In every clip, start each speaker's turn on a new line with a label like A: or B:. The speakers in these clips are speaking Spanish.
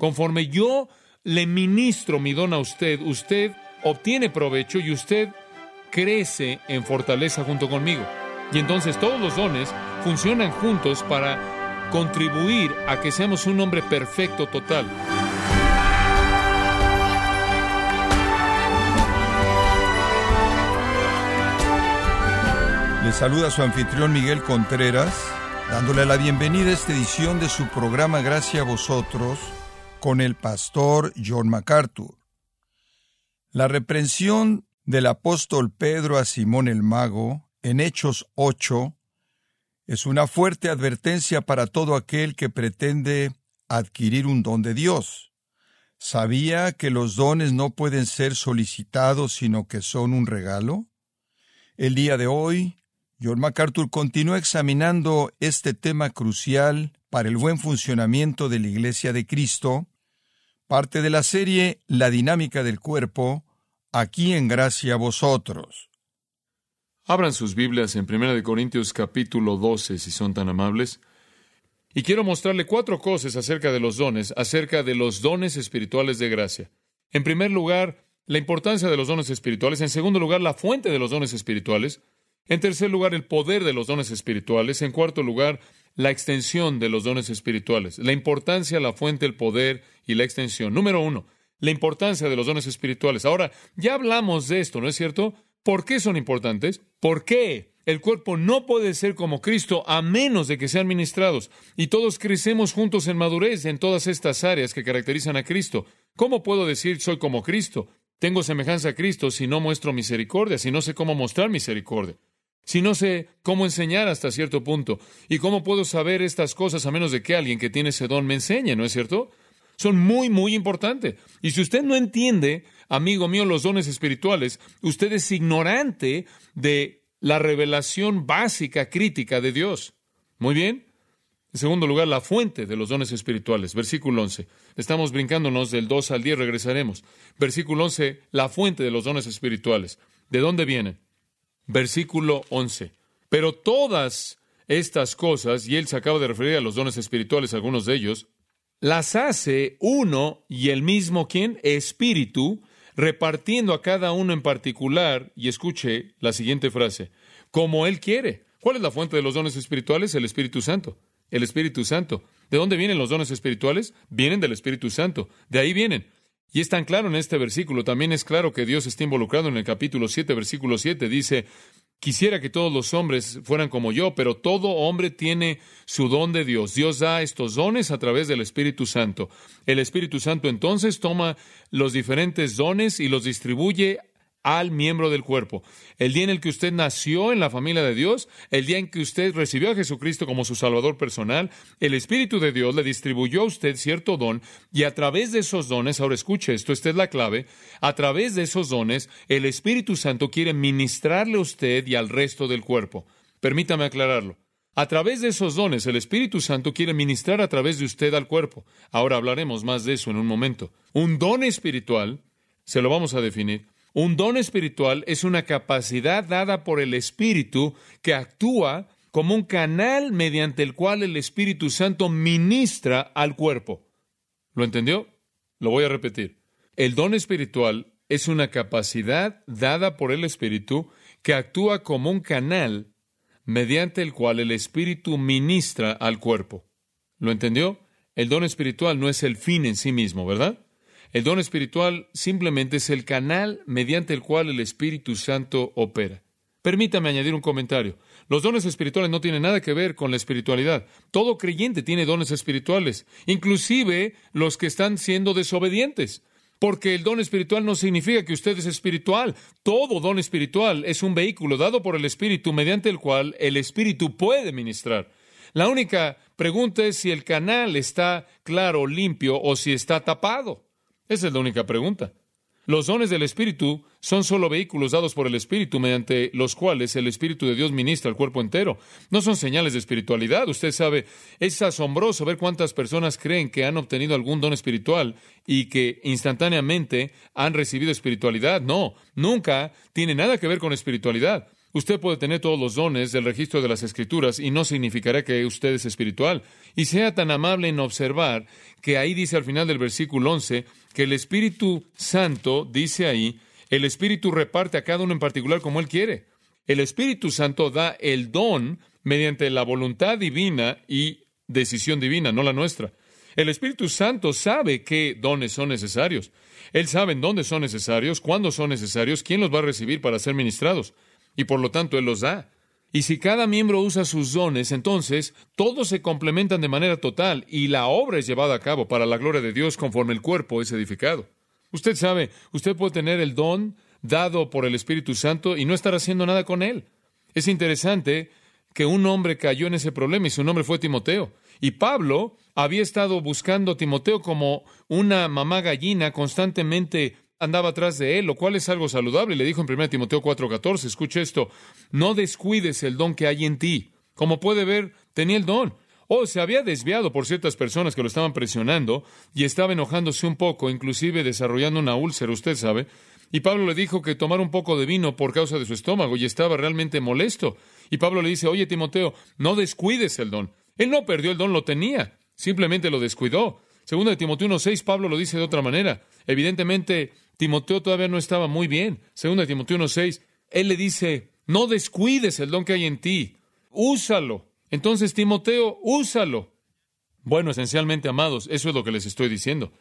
A: Conforme yo le ministro mi don a usted, usted obtiene provecho y usted crece en fortaleza junto conmigo. Y entonces todos los dones funcionan juntos para contribuir a que seamos un hombre perfecto total.
B: Le saluda su anfitrión Miguel Contreras, dándole la bienvenida a esta edición de su programa Gracias a vosotros con el pastor John MacArthur. La reprensión del apóstol Pedro a Simón el mago en Hechos 8 es una fuerte advertencia para todo aquel que pretende adquirir un don de Dios. ¿Sabía que los dones no pueden ser solicitados sino que son un regalo? El día de hoy John MacArthur continúa examinando este tema crucial para el buen funcionamiento de la Iglesia de Cristo, parte de la serie La dinámica del cuerpo, aquí en gracia a vosotros.
A: Abran sus Biblias en 1 Corintios capítulo 12, si son tan amables. Y quiero mostrarle cuatro cosas acerca de los dones, acerca de los dones espirituales de gracia. En primer lugar, la importancia de los dones espirituales. En segundo lugar, la fuente de los dones espirituales. En tercer lugar, el poder de los dones espirituales. En cuarto lugar, la extensión de los dones espirituales. La importancia, la fuente, el poder y la extensión. Número uno, la importancia de los dones espirituales. Ahora, ya hablamos de esto, ¿no es cierto? ¿Por qué son importantes? ¿Por qué? El cuerpo no puede ser como Cristo a menos de que sean ministrados. Y todos crecemos juntos en madurez en todas estas áreas que caracterizan a Cristo. ¿Cómo puedo decir soy como Cristo? Tengo semejanza a Cristo si no muestro misericordia, si no sé cómo mostrar misericordia si no sé cómo enseñar hasta cierto punto? ¿Y cómo puedo saber estas cosas a menos de que alguien que tiene ese don me enseñe, ¿no es cierto? Son muy, muy importantes. Y si usted no entiende, amigo mío, los dones espirituales, usted es ignorante de la revelación básica, crítica de Dios. Muy bien. En segundo lugar, la fuente de los dones espirituales. Versículo 11. Estamos brincándonos del 2 al 10, regresaremos. Versículo 11, la fuente de los dones espirituales. ¿De dónde vienen? Versículo 11. Pero todas estas cosas, y él se acaba de referir a los dones espirituales, algunos de ellos, las hace uno y el mismo quien, espíritu, repartiendo a cada uno en particular, y escuche la siguiente frase, como él quiere. ¿Cuál es la fuente de los dones espirituales? El Espíritu Santo. El Espíritu Santo. ¿De dónde vienen los dones espirituales? Vienen del Espíritu Santo. De ahí vienen. Y es tan claro en este versículo, también es claro que Dios está involucrado en el capítulo 7, versículo 7, dice, quisiera que todos los hombres fueran como yo, pero todo hombre tiene su don de Dios. Dios da estos dones a través del Espíritu Santo. El Espíritu Santo entonces toma los diferentes dones y los distribuye al miembro del cuerpo. El día en el que usted nació en la familia de Dios, el día en que usted recibió a Jesucristo como su Salvador personal, el Espíritu de Dios le distribuyó a usted cierto don y a través de esos dones, ahora escuche esto, esta es la clave, a través de esos dones, el Espíritu Santo quiere ministrarle a usted y al resto del cuerpo. Permítame aclararlo. A través de esos dones, el Espíritu Santo quiere ministrar a través de usted al cuerpo. Ahora hablaremos más de eso en un momento. Un don espiritual, se lo vamos a definir, un don espiritual es una capacidad dada por el Espíritu que actúa como un canal mediante el cual el Espíritu Santo ministra al cuerpo. ¿Lo entendió? Lo voy a repetir. El don espiritual es una capacidad dada por el Espíritu que actúa como un canal mediante el cual el Espíritu ministra al cuerpo. ¿Lo entendió? El don espiritual no es el fin en sí mismo, ¿verdad? El don espiritual simplemente es el canal mediante el cual el Espíritu Santo opera. Permítame añadir un comentario. Los dones espirituales no tienen nada que ver con la espiritualidad. Todo creyente tiene dones espirituales, inclusive los que están siendo desobedientes. Porque el don espiritual no significa que usted es espiritual. Todo don espiritual es un vehículo dado por el Espíritu mediante el cual el Espíritu puede ministrar. La única pregunta es si el canal está claro, limpio o si está tapado. Esa es la única pregunta. Los dones del Espíritu son solo vehículos dados por el Espíritu mediante los cuales el Espíritu de Dios ministra al cuerpo entero. No son señales de espiritualidad. Usted sabe, es asombroso ver cuántas personas creen que han obtenido algún don espiritual y que instantáneamente han recibido espiritualidad. No, nunca tiene nada que ver con espiritualidad. Usted puede tener todos los dones del registro de las Escrituras y no significará que usted es espiritual. Y sea tan amable en observar que ahí dice al final del versículo 11 que el Espíritu Santo, dice ahí, el Espíritu reparte a cada uno en particular como Él quiere. El Espíritu Santo da el don mediante la voluntad divina y decisión divina, no la nuestra. El Espíritu Santo sabe qué dones son necesarios. Él sabe en dónde son necesarios, cuándo son necesarios, quién los va a recibir para ser ministrados. Y por lo tanto Él los da. Y si cada miembro usa sus dones, entonces todos se complementan de manera total y la obra es llevada a cabo para la gloria de Dios conforme el cuerpo es edificado. Usted sabe, usted puede tener el don dado por el Espíritu Santo y no estar haciendo nada con él. Es interesante que un hombre cayó en ese problema y su nombre fue Timoteo. Y Pablo había estado buscando a Timoteo como una mamá gallina, constantemente andaba atrás de él, lo cual es algo saludable. Le dijo en 1 Timoteo 4:14, escuche esto, no descuides el don que hay en ti. Como puede ver, tenía el don. O se había desviado por ciertas personas que lo estaban presionando y estaba enojándose un poco, inclusive desarrollando una úlcera, usted sabe. Y Pablo le dijo que tomara un poco de vino por causa de su estómago y estaba realmente molesto. Y Pablo le dice, oye Timoteo, no descuides el don. Él no perdió el don, lo tenía, simplemente lo descuidó. Segundo de Timoteo 1.6, Pablo lo dice de otra manera. Evidentemente, Timoteo todavía no estaba muy bien. Segundo de Timoteo 1.6, él le dice, no descuides el don que hay en ti, úsalo. Entonces, Timoteo, úsalo. Bueno, esencialmente, amados, eso es lo que les estoy diciendo.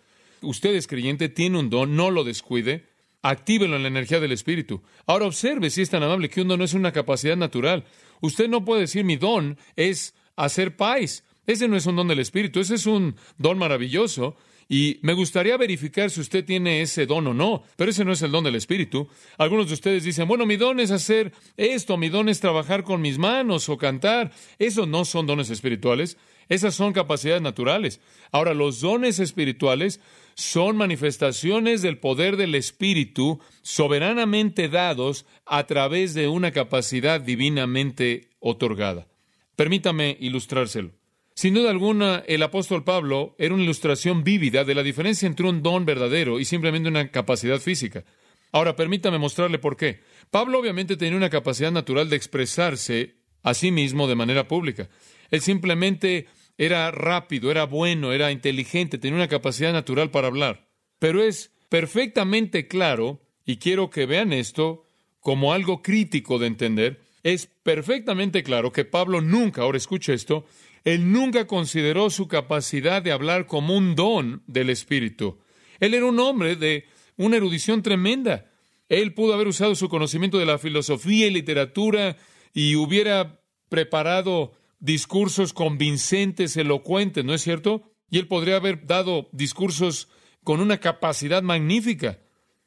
A: Usted es creyente, tiene un don, no lo descuide, actívelo en la energía del Espíritu. Ahora observe si es tan amable que un don no es una capacidad natural. Usted no puede decir mi don es hacer paz. Ese no es un don del Espíritu, ese es un don maravilloso. Y me gustaría verificar si usted tiene ese don o no, pero ese no es el don del Espíritu. Algunos de ustedes dicen, bueno, mi don es hacer esto, mi don es trabajar con mis manos o cantar. Esos no son dones espirituales, esas son capacidades naturales. Ahora, los dones espirituales son manifestaciones del poder del Espíritu soberanamente dados a través de una capacidad divinamente otorgada. Permítame ilustrárselo. Sin duda alguna, el apóstol Pablo era una ilustración vívida de la diferencia entre un don verdadero y simplemente una capacidad física. Ahora, permítame mostrarle por qué. Pablo obviamente tenía una capacidad natural de expresarse a sí mismo de manera pública. Él simplemente era rápido, era bueno, era inteligente, tenía una capacidad natural para hablar. Pero es perfectamente claro, y quiero que vean esto como algo crítico de entender, es perfectamente claro que Pablo nunca, ahora escuche esto, él nunca consideró su capacidad de hablar como un don del Espíritu. Él era un hombre de una erudición tremenda. Él pudo haber usado su conocimiento de la filosofía y literatura y hubiera preparado discursos convincentes, elocuentes, ¿no es cierto? Y él podría haber dado discursos con una capacidad magnífica.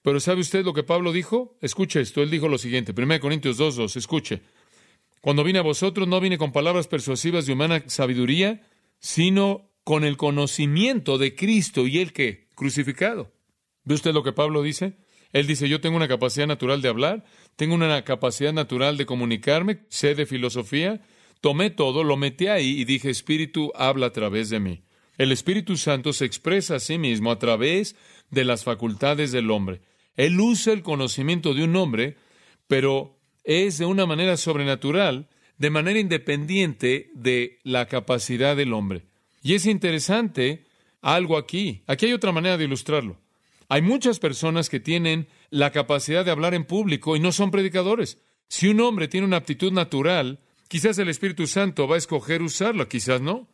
A: Pero ¿sabe usted lo que Pablo dijo? Escuche esto, él dijo lo siguiente, 1 Corintios 2.2, escuche. Cuando vine a vosotros no vine con palabras persuasivas de humana sabiduría, sino con el conocimiento de Cristo y el que crucificado. ¿Ve usted lo que Pablo dice? Él dice, yo tengo una capacidad natural de hablar, tengo una capacidad natural de comunicarme, sé de filosofía, tomé todo, lo metí ahí y dije, Espíritu, habla a través de mí. El Espíritu Santo se expresa a sí mismo a través de las facultades del hombre. Él usa el conocimiento de un hombre, pero es de una manera sobrenatural, de manera independiente de la capacidad del hombre. Y es interesante algo aquí. Aquí hay otra manera de ilustrarlo. Hay muchas personas que tienen la capacidad de hablar en público y no son predicadores. Si un hombre tiene una aptitud natural, quizás el Espíritu Santo va a escoger usarlo, quizás no.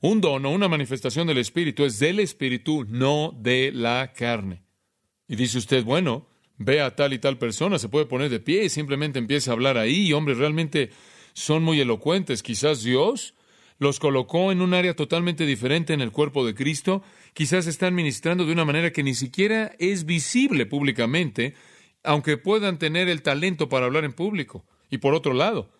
A: Un don o una manifestación del Espíritu es del Espíritu, no de la carne. Y dice usted, bueno, ve a tal y tal persona, se puede poner de pie y simplemente empieza a hablar ahí, y hombres realmente son muy elocuentes. Quizás Dios los colocó en un área totalmente diferente en el cuerpo de Cristo, quizás están ministrando de una manera que ni siquiera es visible públicamente, aunque puedan tener el talento para hablar en público. Y por otro lado,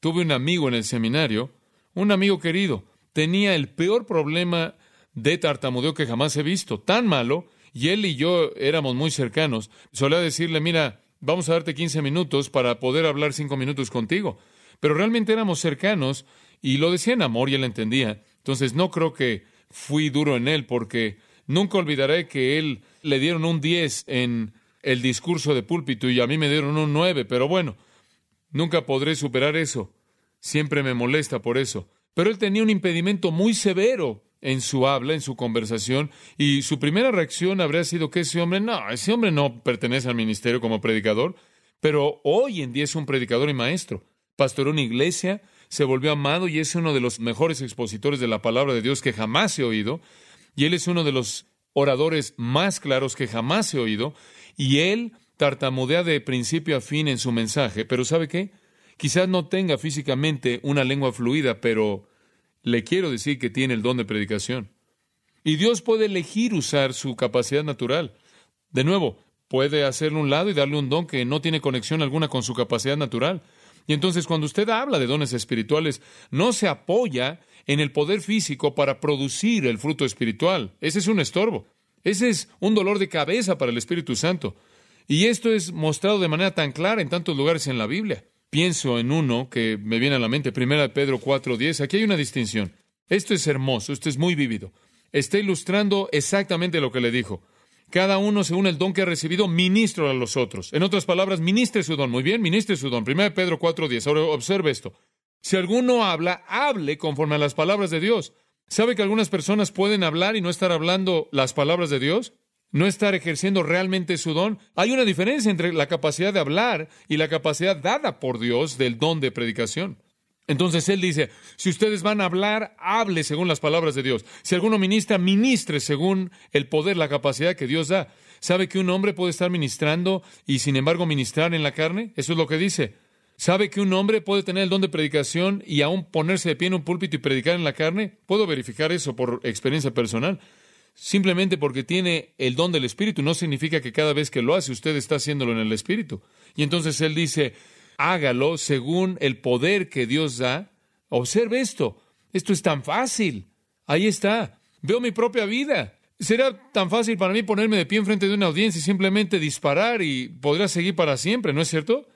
A: tuve un amigo en el seminario, un amigo querido, tenía el peor problema de tartamudeo que jamás he visto, tan malo y él y yo éramos muy cercanos, solía decirle, mira, vamos a darte 15 minutos para poder hablar cinco minutos contigo. Pero realmente éramos cercanos y lo decía en amor y él entendía. Entonces no creo que fui duro en él porque nunca olvidaré que él le dieron un 10 en el discurso de púlpito y a mí me dieron un 9, pero bueno, Nunca podré superar eso. Siempre me molesta por eso. Pero él tenía un impedimento muy severo en su habla, en su conversación, y su primera reacción habría sido que ese hombre, no, ese hombre no pertenece al ministerio como predicador, pero hoy en día es un predicador y maestro. Pastoró una iglesia, se volvió amado y es uno de los mejores expositores de la palabra de Dios que jamás he oído, y él es uno de los oradores más claros que jamás he oído, y él tartamudea de principio a fin en su mensaje, pero ¿sabe qué? Quizás no tenga físicamente una lengua fluida, pero le quiero decir que tiene el don de predicación. Y Dios puede elegir usar su capacidad natural. De nuevo, puede hacerle un lado y darle un don que no tiene conexión alguna con su capacidad natural. Y entonces cuando usted habla de dones espirituales, no se apoya en el poder físico para producir el fruto espiritual. Ese es un estorbo. Ese es un dolor de cabeza para el Espíritu Santo. Y esto es mostrado de manera tan clara en tantos lugares en la Biblia. Pienso en uno que me viene a la mente, 1 Pedro 4:10. Aquí hay una distinción. Esto es hermoso, esto es muy vívido. Está ilustrando exactamente lo que le dijo. Cada uno, según el don que ha recibido, ministro a los otros. En otras palabras, ministre su don. Muy bien, ministre su don. 1 Pedro 4:10. Ahora observe esto. Si alguno habla, hable conforme a las palabras de Dios. ¿Sabe que algunas personas pueden hablar y no estar hablando las palabras de Dios? No estar ejerciendo realmente su don. Hay una diferencia entre la capacidad de hablar y la capacidad dada por Dios del don de predicación. Entonces él dice, si ustedes van a hablar, hable según las palabras de Dios. Si alguno ministra, ministre según el poder, la capacidad que Dios da. ¿Sabe que un hombre puede estar ministrando y sin embargo ministrar en la carne? Eso es lo que dice. ¿Sabe que un hombre puede tener el don de predicación y aún ponerse de pie en un púlpito y predicar en la carne? Puedo verificar eso por experiencia personal. Simplemente porque tiene el don del Espíritu no significa que cada vez que lo hace usted está haciéndolo en el Espíritu. Y entonces él dice, hágalo según el poder que Dios da. Observe esto. Esto es tan fácil. Ahí está. Veo mi propia vida. Será tan fácil para mí ponerme de pie en frente de una audiencia y simplemente disparar y podrá seguir para siempre, ¿no es cierto?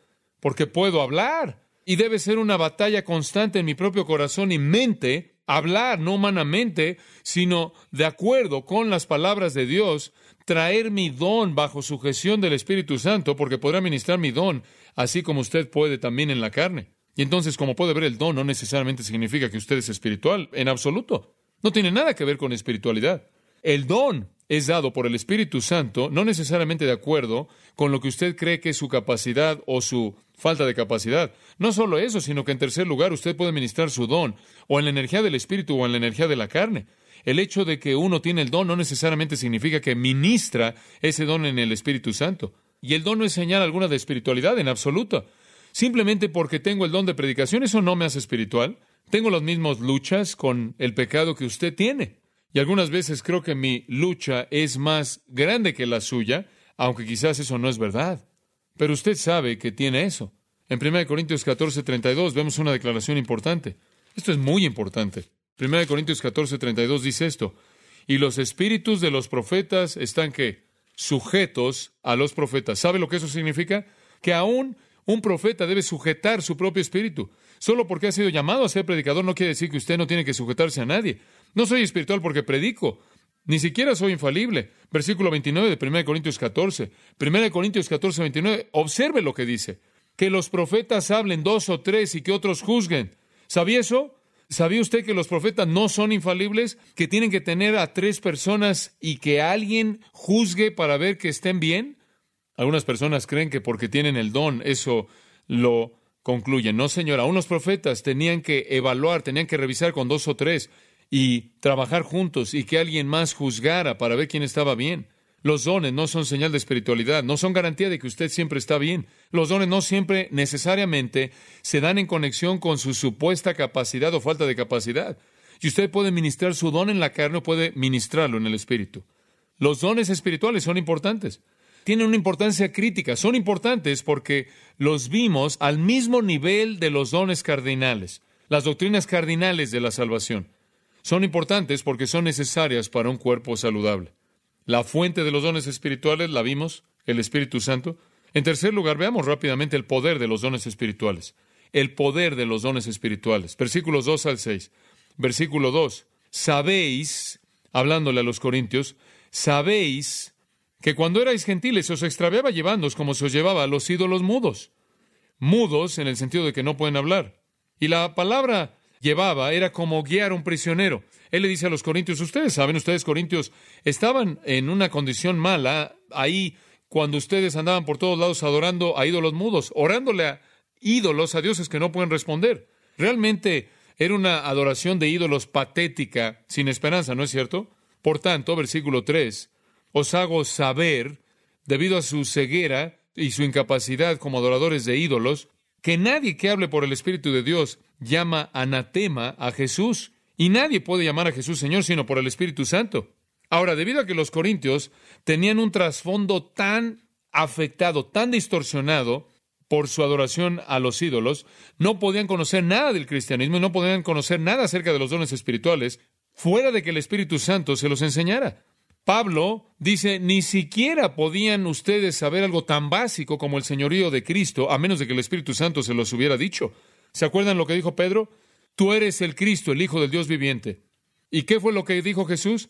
A: Porque puedo hablar. Y debe ser una batalla constante en mi propio corazón y mente hablar no humanamente, sino de acuerdo con las palabras de Dios, traer mi don bajo sujeción del Espíritu Santo, porque podrá ministrar mi don, así como usted puede también en la carne. Y entonces, como puede ver, el don no necesariamente significa que usted es espiritual, en absoluto. No tiene nada que ver con espiritualidad. El don es dado por el Espíritu Santo, no necesariamente de acuerdo con lo que usted cree que es su capacidad o su falta de capacidad. No solo eso, sino que en tercer lugar usted puede ministrar su don, o en la energía del Espíritu o en la energía de la carne. El hecho de que uno tiene el don no necesariamente significa que ministra ese don en el Espíritu Santo. Y el don no es señal alguna de espiritualidad en absoluto. Simplemente porque tengo el don de predicación, eso no me hace espiritual. Tengo las mismas luchas con el pecado que usted tiene. Y algunas veces creo que mi lucha es más grande que la suya, aunque quizás eso no es verdad. Pero usted sabe que tiene eso. En 1 Corintios 14, 32 vemos una declaración importante. Esto es muy importante. 1 Corintios 14, 32 dice esto. Y los espíritus de los profetas están que sujetos a los profetas. ¿Sabe lo que eso significa? Que aún un profeta debe sujetar su propio espíritu. Solo porque ha sido llamado a ser predicador no quiere decir que usted no tiene que sujetarse a nadie. No soy espiritual porque predico. Ni siquiera soy infalible. Versículo 29 de 1 Corintios 14. 1 Corintios 14, 29. Observe lo que dice. Que los profetas hablen dos o tres y que otros juzguen. ¿Sabía eso? ¿Sabía usted que los profetas no son infalibles? Que tienen que tener a tres personas y que alguien juzgue para ver que estén bien. Algunas personas creen que porque tienen el don, eso lo concluyen. No, señora, unos profetas tenían que evaluar, tenían que revisar con dos o tres y trabajar juntos y que alguien más juzgara para ver quién estaba bien. Los dones no son señal de espiritualidad, no son garantía de que usted siempre está bien. Los dones no siempre necesariamente se dan en conexión con su supuesta capacidad o falta de capacidad. Y usted puede ministrar su don en la carne o puede ministrarlo en el espíritu. Los dones espirituales son importantes tienen una importancia crítica. Son importantes porque los vimos al mismo nivel de los dones cardinales, las doctrinas cardinales de la salvación. Son importantes porque son necesarias para un cuerpo saludable. La fuente de los dones espirituales la vimos, el Espíritu Santo. En tercer lugar, veamos rápidamente el poder de los dones espirituales. El poder de los dones espirituales. Versículos 2 al 6. Versículo 2. Sabéis, hablándole a los corintios, sabéis que cuando erais gentiles os extraviaba llevándoos como se os llevaba a los ídolos mudos. mudos en el sentido de que no pueden hablar. Y la palabra llevaba era como guiar a un prisionero. Él le dice a los corintios, ustedes saben, ustedes corintios estaban en una condición mala ahí cuando ustedes andaban por todos lados adorando a ídolos mudos, orándole a ídolos, a dioses que no pueden responder. Realmente era una adoración de ídolos patética, sin esperanza, ¿no es cierto? Por tanto, versículo 3, os hago saber, debido a su ceguera y su incapacidad como adoradores de ídolos, que nadie que hable por el Espíritu de Dios llama anatema a Jesús. Y nadie puede llamar a Jesús Señor sino por el Espíritu Santo. Ahora, debido a que los corintios tenían un trasfondo tan afectado, tan distorsionado por su adoración a los ídolos, no podían conocer nada del cristianismo y no podían conocer nada acerca de los dones espirituales, fuera de que el Espíritu Santo se los enseñara. Pablo dice, ni siquiera podían ustedes saber algo tan básico como el señorío de Cristo, a menos de que el Espíritu Santo se los hubiera dicho. ¿Se acuerdan lo que dijo Pedro? Tú eres el Cristo, el Hijo del Dios viviente. ¿Y qué fue lo que dijo Jesús?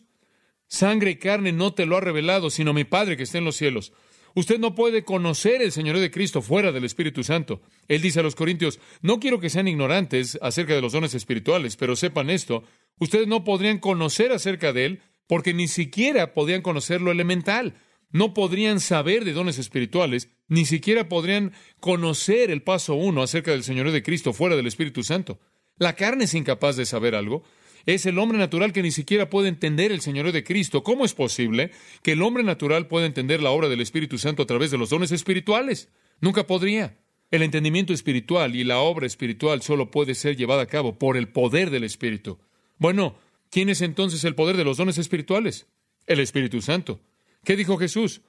A: Sangre y carne no te lo ha revelado, sino mi Padre que está en los cielos. Usted no puede conocer el señorío de Cristo fuera del Espíritu Santo. Él dice a los Corintios, no quiero que sean ignorantes acerca de los dones espirituales, pero sepan esto, ustedes no podrían conocer acerca de Él porque ni siquiera podían conocer lo elemental. No podrían saber de dones espirituales, ni siquiera podrían conocer el paso uno acerca del Señor de Cristo fuera del Espíritu Santo. La carne es incapaz de saber algo. Es el hombre natural que ni siquiera puede entender el Señor de Cristo. ¿Cómo es posible que el hombre natural pueda entender la obra del Espíritu Santo a través de los dones espirituales? Nunca podría. El entendimiento espiritual y la obra espiritual solo puede ser llevada a cabo por el poder del Espíritu. Bueno, ¿Quién es entonces el poder de los dones espirituales? El Espíritu Santo. ¿Qué dijo Jesús?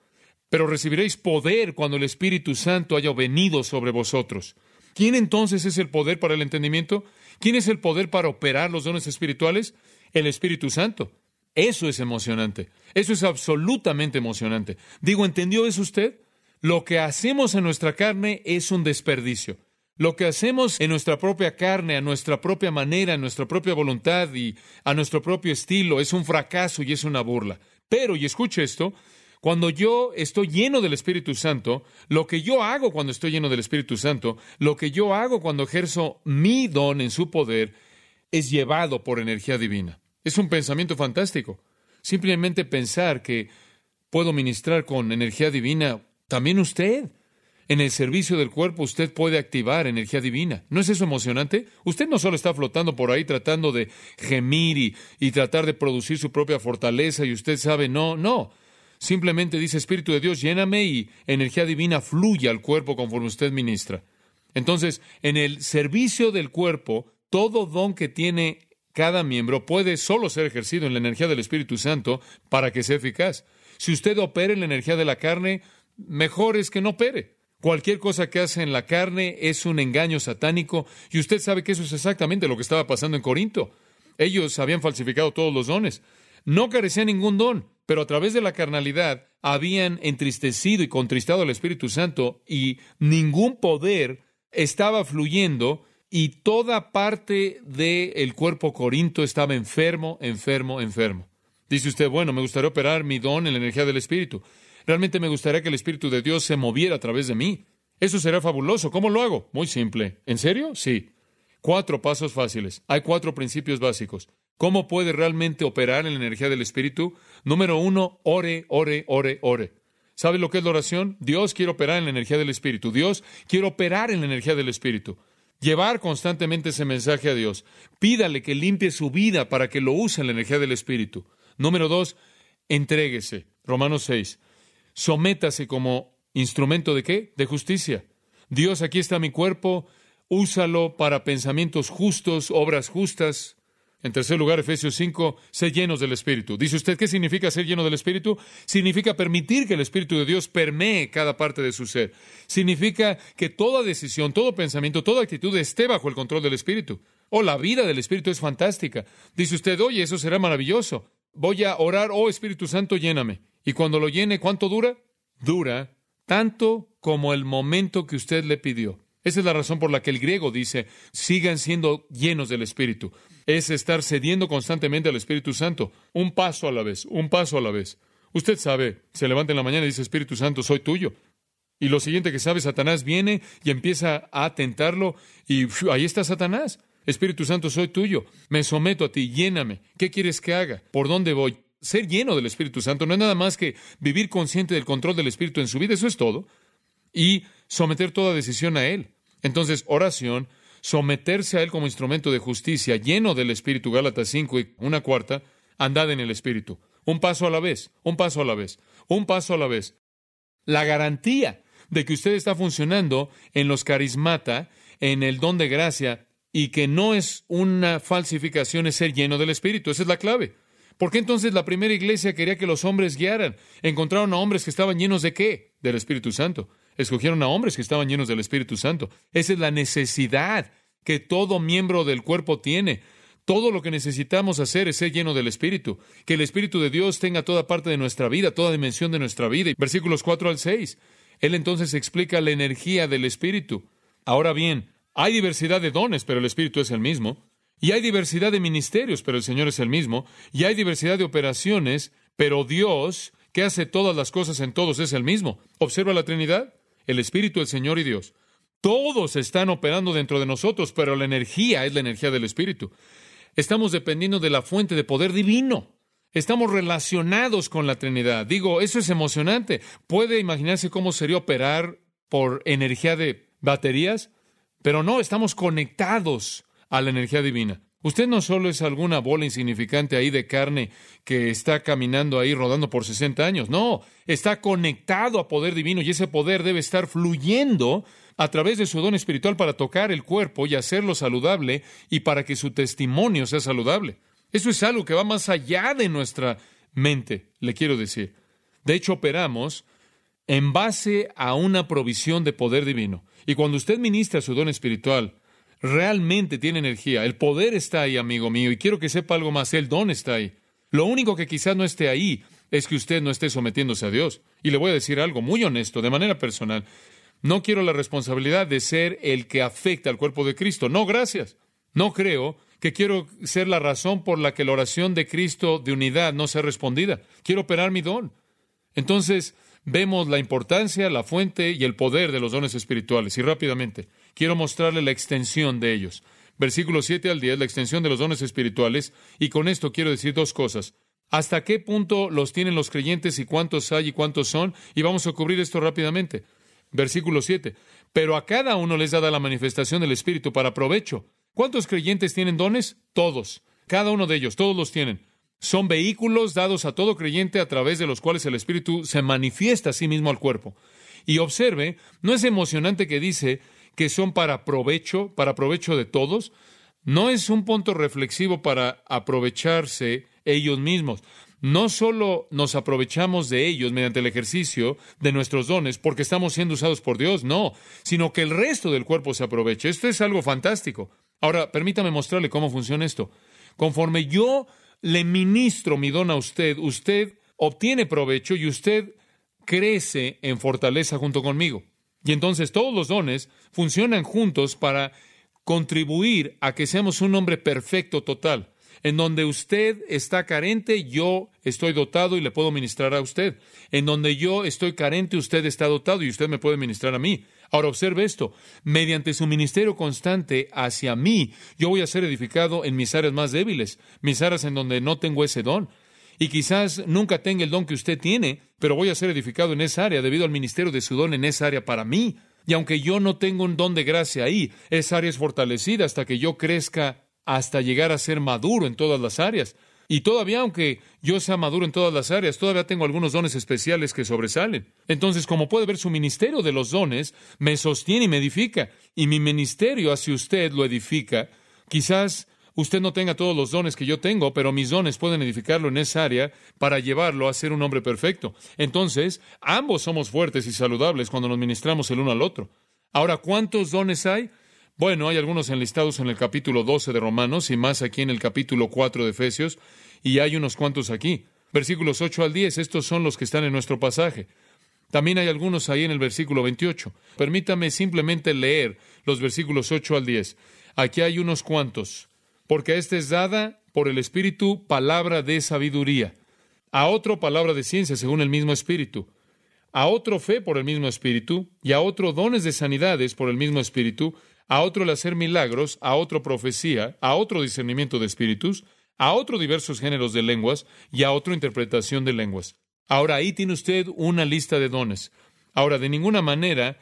A: Pero recibiréis poder cuando el Espíritu Santo haya venido sobre vosotros. ¿Quién entonces es el poder para el entendimiento? ¿Quién es el poder para operar los dones espirituales? El Espíritu Santo. Eso es emocionante. Eso es absolutamente emocionante. Digo, ¿entendió eso usted? Lo que hacemos en nuestra carne es un desperdicio. Lo que hacemos en nuestra propia carne, a nuestra propia manera, a nuestra propia voluntad y a nuestro propio estilo es un fracaso y es una burla. Pero, y escuche esto, cuando yo estoy lleno del Espíritu Santo, lo que yo hago cuando estoy lleno del Espíritu Santo, lo que yo hago cuando ejerzo mi don en su poder, es llevado por energía divina. Es un pensamiento fantástico. Simplemente pensar que puedo ministrar con energía divina, también usted. En el servicio del cuerpo usted puede activar energía divina. ¿No es eso emocionante? Usted no solo está flotando por ahí tratando de gemir y, tratar de producir su propia fortaleza y usted sabe, no, no. Simplemente dice, Espíritu de Dios, lléname y energía divina fluye al cuerpo conforme usted ministra. Entonces, en el servicio del cuerpo, todo don que tiene cada miembro puede solo ser ejercido en la energía del Espíritu Santo para que sea eficaz. Si usted opera en la energía de la carne, mejor es que no opere. Cualquier cosa que hace en la carne es un engaño satánico y usted sabe que eso es exactamente lo que estaba pasando en Corinto. Ellos habían falsificado todos los dones. No carecían ningún don, pero a través de la carnalidad habían entristecido y contristado al Espíritu Santo y ningún poder estaba fluyendo y toda parte del cuerpo corinto estaba enfermo, enfermo, enfermo. Dice usted, bueno, me gustaría operar mi don en la energía del Espíritu. Realmente me gustaría que el Espíritu de Dios se moviera a través de mí. Eso será fabuloso. ¿Cómo lo hago? Muy simple. ¿En serio? Sí. Cuatro pasos fáciles. Hay cuatro principios básicos. ¿Cómo puede realmente operar en la energía del Espíritu? Número uno, ore, ore, ore, ore. ¿Sabe lo que es la oración? Dios quiere operar en la energía del Espíritu. Dios quiere operar en la energía del Espíritu. Llevar constantemente ese mensaje a Dios. Pídale que limpie su vida para que lo use en la energía del Espíritu. Número dos, entréguese. Romanos 6 sométase como instrumento de qué? De justicia. Dios, aquí está mi cuerpo, úsalo para pensamientos justos, obras justas. En tercer lugar, Efesios 5, ser llenos del Espíritu. Dice usted, ¿qué significa ser lleno del Espíritu? Significa permitir que el Espíritu de Dios permee cada parte de su ser. Significa que toda decisión, todo pensamiento, toda actitud esté bajo el control del Espíritu. Oh, la vida del Espíritu es fantástica. Dice usted, oye, eso será maravilloso. Voy a orar, oh Espíritu Santo, lléname. Y cuando lo llene, ¿cuánto dura? Dura tanto como el momento que usted le pidió. Esa es la razón por la que el griego dice, sigan siendo llenos del Espíritu. Es estar cediendo constantemente al Espíritu Santo, un paso a la vez, un paso a la vez. Usted sabe, se levanta en la mañana y dice, Espíritu Santo, soy tuyo. Y lo siguiente que sabe, Satanás viene y empieza a tentarlo y ahí está Satanás. Espíritu Santo, soy tuyo. Me someto a ti, lléname. ¿Qué quieres que haga? ¿Por dónde voy? Ser lleno del Espíritu Santo no es nada más que vivir consciente del control del Espíritu en su vida, eso es todo. Y someter toda decisión a Él. Entonces, oración, someterse a Él como instrumento de justicia, lleno del Espíritu, Gálatas 5 y una cuarta, andad en el Espíritu. Un paso a la vez, un paso a la vez, un paso a la vez. La garantía de que usted está funcionando en los carismata, en el don de gracia, y que no es una falsificación, es ser lleno del Espíritu. Esa es la clave. ¿Por qué entonces la primera iglesia quería que los hombres guiaran? Encontraron a hombres que estaban llenos de qué? Del Espíritu Santo. Escogieron a hombres que estaban llenos del Espíritu Santo. Esa es la necesidad que todo miembro del cuerpo tiene. Todo lo que necesitamos hacer es ser lleno del Espíritu. Que el Espíritu de Dios tenga toda parte de nuestra vida, toda dimensión de nuestra vida. Versículos 4 al 6. Él entonces explica la energía del Espíritu. Ahora bien, hay diversidad de dones, pero el Espíritu es el mismo. Y hay diversidad de ministerios, pero el Señor es el mismo. Y hay diversidad de operaciones, pero Dios, que hace todas las cosas en todos, es el mismo. Observa la Trinidad, el Espíritu, el Señor y Dios. Todos están operando dentro de nosotros, pero la energía es la energía del Espíritu. Estamos dependiendo de la fuente de poder divino. Estamos relacionados con la Trinidad. Digo, eso es emocionante. ¿Puede imaginarse cómo sería operar por energía de baterías? Pero no, estamos conectados a la energía divina. Usted no solo es alguna bola insignificante ahí de carne que está caminando ahí rodando por 60 años, no, está conectado a poder divino y ese poder debe estar fluyendo a través de su don espiritual para tocar el cuerpo y hacerlo saludable y para que su testimonio sea saludable. Eso es algo que va más allá de nuestra mente, le quiero decir. De hecho, operamos en base a una provisión de poder divino. Y cuando usted ministra su don espiritual, realmente tiene energía. El poder está ahí, amigo mío, y quiero que sepa algo más, el don está ahí. Lo único que quizás no esté ahí es que usted no esté sometiéndose a Dios. Y le voy a decir algo muy honesto, de manera personal. No quiero la responsabilidad de ser el que afecta al cuerpo de Cristo. No, gracias. No creo que quiero ser la razón por la que la oración de Cristo de unidad no sea respondida. Quiero operar mi don. Entonces, vemos la importancia, la fuente y el poder de los dones espirituales. Y rápidamente, quiero mostrarle la extensión de ellos. Versículos 7 al 10, la extensión de los dones espirituales. Y con esto quiero decir dos cosas. ¿Hasta qué punto los tienen los creyentes y cuántos hay y cuántos son? Y vamos a cubrir esto rápidamente. Versículo 7. Pero a cada uno les da la manifestación del Espíritu para provecho. ¿Cuántos creyentes tienen dones? Todos. Cada uno de ellos, todos los tienen. Son vehículos dados a todo creyente a través de los cuales el Espíritu se manifiesta a sí mismo al cuerpo. Y observe, ¿no es emocionante que dice que son para provecho, para provecho de todos? No es un punto reflexivo para aprovecharse ellos mismos. No solo nos aprovechamos de ellos mediante el ejercicio de nuestros dones porque estamos siendo usados por Dios, no, sino que el resto del cuerpo se aproveche. Esto es algo fantástico. Ahora, permítame mostrarle cómo funciona esto. Conforme yo le ministro mi don a usted, usted obtiene provecho y usted crece en fortaleza junto conmigo. Y entonces todos los dones funcionan juntos para contribuir a que seamos un hombre perfecto total. En donde usted está carente, yo estoy dotado y le puedo ministrar a usted. En donde yo estoy carente, usted está dotado y usted me puede ministrar a mí. Ahora observe esto, mediante su ministerio constante hacia mí, yo voy a ser edificado en mis áreas más débiles, mis áreas en donde no tengo ese don. Y quizás nunca tenga el don que usted tiene, pero voy a ser edificado en esa área debido al ministerio de su don en esa área para mí. Y aunque yo no tengo un don de gracia ahí, esa área es fortalecida hasta que yo crezca hasta llegar a ser maduro en todas las áreas. Y todavía, aunque yo sea maduro en todas las áreas, todavía tengo algunos dones especiales que sobresalen. Entonces, como puede ver, su ministerio de los dones me sostiene y me edifica. Y mi ministerio hacia usted lo edifica. Quizás usted no tenga todos los dones que yo tengo, pero mis dones pueden edificarlo en esa área para llevarlo a ser un hombre perfecto. Entonces, ambos somos fuertes y saludables cuando nos ministramos el uno al otro. Ahora, ¿cuántos dones hay? Bueno, hay algunos enlistados en el capítulo 12 de Romanos y más aquí en el capítulo 4 de Efesios, y hay unos cuantos aquí. Versículos 8 al 10, estos son los que están en nuestro pasaje. También hay algunos ahí en el versículo 28. Permítame simplemente leer los versículos 8 al 10. Aquí hay unos cuantos. Porque a este es dada por el Espíritu palabra de sabiduría, a otro palabra de ciencia según el mismo Espíritu, a otro fe por el mismo Espíritu, y a otro dones de sanidades por el mismo Espíritu, a otro el hacer milagros, a otro profecía, a otro discernimiento de espíritus, a otro diversos géneros de lenguas y a otro interpretación de lenguas. Ahora ahí tiene usted una lista de dones. Ahora, de ninguna manera,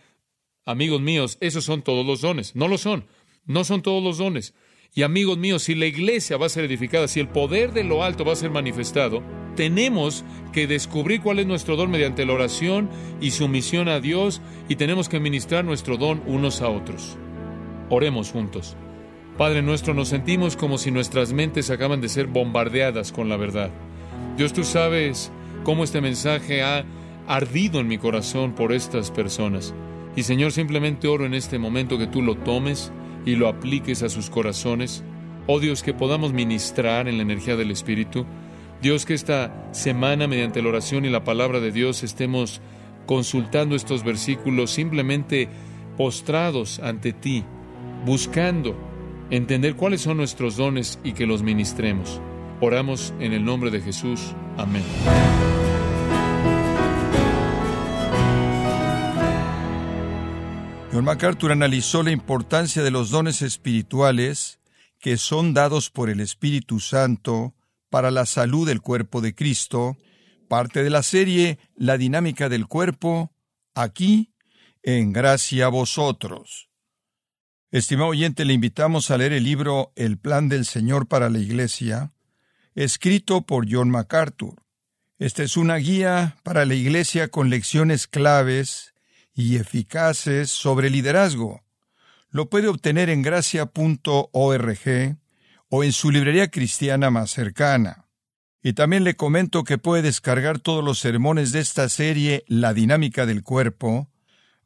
A: amigos míos, esos son todos los dones. No lo son. No son todos los dones. Y amigos míos, si la iglesia va a ser edificada, si el poder de lo alto va a ser manifestado, tenemos que descubrir cuál es nuestro don mediante la oración y sumisión a Dios y tenemos que ministrar nuestro don unos a otros. Oremos juntos. Padre nuestro, nos sentimos como si nuestras mentes acaban de ser bombardeadas con la verdad. Dios, tú sabes cómo este mensaje ha ardido en mi corazón por estas personas. Y Señor, simplemente oro en este momento que tú lo tomes y lo apliques a sus corazones. Oh Dios, que podamos ministrar en la energía del Espíritu. Dios, que esta semana, mediante la oración y la palabra de Dios, estemos consultando estos versículos simplemente postrados ante ti buscando entender cuáles son nuestros dones y que los ministremos. Oramos en el nombre de Jesús. Amén.
B: John MacArthur analizó la importancia de los dones espirituales que son dados por el Espíritu Santo para la salud del cuerpo de Cristo, parte de la serie La dinámica del cuerpo, aquí en Gracia a vosotros. Estimado oyente, le invitamos a leer el libro El plan del Señor para la Iglesia, escrito por John MacArthur. Esta es una guía para la Iglesia con lecciones claves y eficaces sobre liderazgo. Lo puede obtener en gracia.org o en su librería cristiana más cercana. Y también le comento que puede descargar todos los sermones de esta serie La dinámica del cuerpo,